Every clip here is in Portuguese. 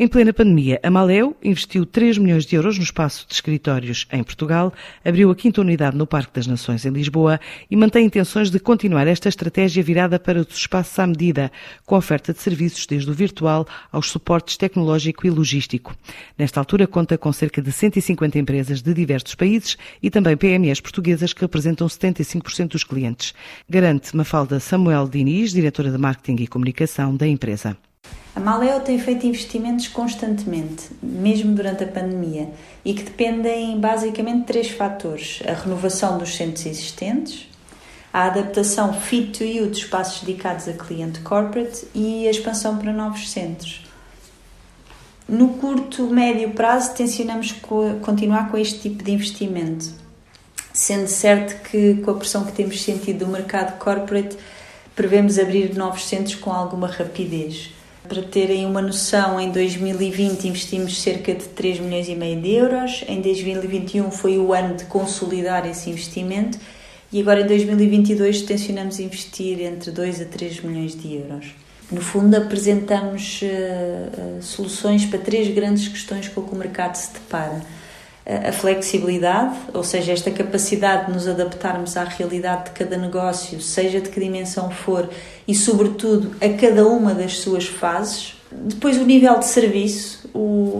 Em plena pandemia, a Maleu investiu 3 milhões de euros no espaço de escritórios em Portugal, abriu a quinta unidade no Parque das Nações em Lisboa e mantém intenções de continuar esta estratégia virada para os espaços à medida, com oferta de serviços desde o virtual aos suportes tecnológico e logístico. Nesta altura, conta com cerca de 150 empresas de diversos países e também PMEs portuguesas que representam 75% dos clientes. Garante Mafalda Samuel Diniz, diretora de Marketing e Comunicação da empresa. A Maleo tem feito investimentos constantemente, mesmo durante a pandemia, e que dependem basicamente de três fatores: a renovação dos centros existentes, a adaptação fit to you de espaços dedicados a cliente corporate e a expansão para novos centros. No curto, médio prazo, tencionamos continuar com este tipo de investimento, sendo certo que, com a pressão que temos sentido do mercado corporate, prevemos abrir novos centros com alguma rapidez. Para terem uma noção, em 2020 investimos cerca de 3 milhões e meio de euros, em 2021 foi o ano de consolidar esse investimento. E agora em 2022 tencionamos investir entre 2 a 3 milhões de euros. No fundo, apresentamos uh, soluções para três grandes questões com que o mercado se depara a flexibilidade, ou seja, esta capacidade de nos adaptarmos à realidade de cada negócio, seja de que dimensão for, e sobretudo a cada uma das suas fases. Depois, o nível de serviço,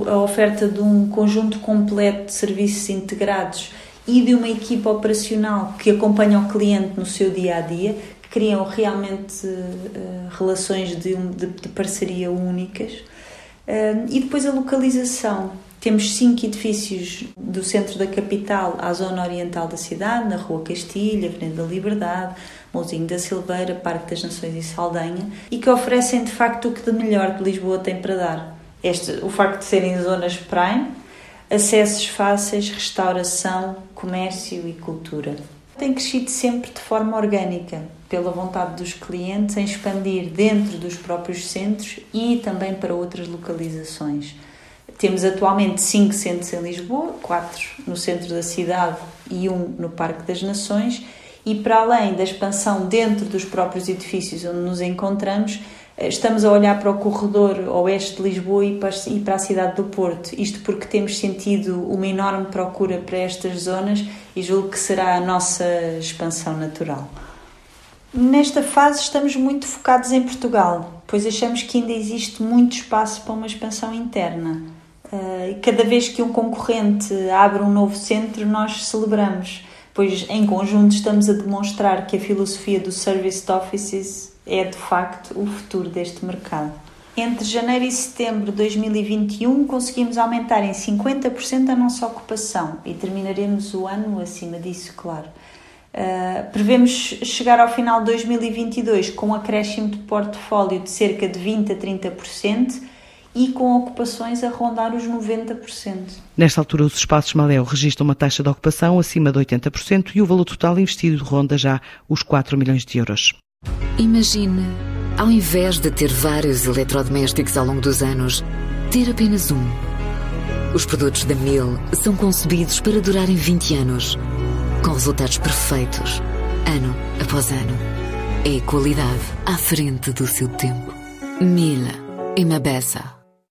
a oferta de um conjunto completo de serviços integrados e de uma equipa operacional que acompanha o cliente no seu dia a dia, que criam realmente uh, relações de, de, de, parceria únicas. Uh, e depois a localização temos cinco edifícios do centro da capital à zona oriental da cidade, na Rua Castilha, Avenida da Liberdade, Mouzinho da Silveira, Parque das Nações e Saldanha, e que oferecem de facto o que de melhor que Lisboa tem para dar. Este, o facto de serem zonas prime, acessos fáceis, restauração, comércio e cultura. Tem crescido sempre de forma orgânica, pela vontade dos clientes em expandir dentro dos próprios centros e também para outras localizações. Temos atualmente cinco centros em Lisboa, quatro no centro da cidade e um no Parque das Nações, e para além da expansão dentro dos próprios edifícios onde nos encontramos, eh, estamos a olhar para o corredor oeste de Lisboa e para a cidade do Porto. Isto porque temos sentido uma enorme procura para estas zonas e julgo que será a nossa expansão natural. Nesta fase estamos muito focados em Portugal, pois achamos que ainda existe muito espaço para uma expansão interna. Uh, cada vez que um concorrente abre um novo centro, nós celebramos, pois em conjunto estamos a demonstrar que a filosofia do Service Offices é de facto o futuro deste mercado. Entre janeiro e setembro de 2021 conseguimos aumentar em 50% a nossa ocupação e terminaremos o ano acima disso, claro. Uh, prevemos chegar ao final de 2022 com um acréscimo de portfólio de cerca de 20 a 30% e com ocupações a rondar os 90%. Nesta altura, os espaços Maléu registram uma taxa de ocupação acima de 80% e o valor total investido ronda já os 4 milhões de euros. Imagine, ao invés de ter vários eletrodomésticos ao longo dos anos, ter apenas um. Os produtos da Mil são concebidos para durarem 20 anos, com resultados perfeitos, ano após ano. É qualidade à frente do seu tempo. Mil e Mabessa.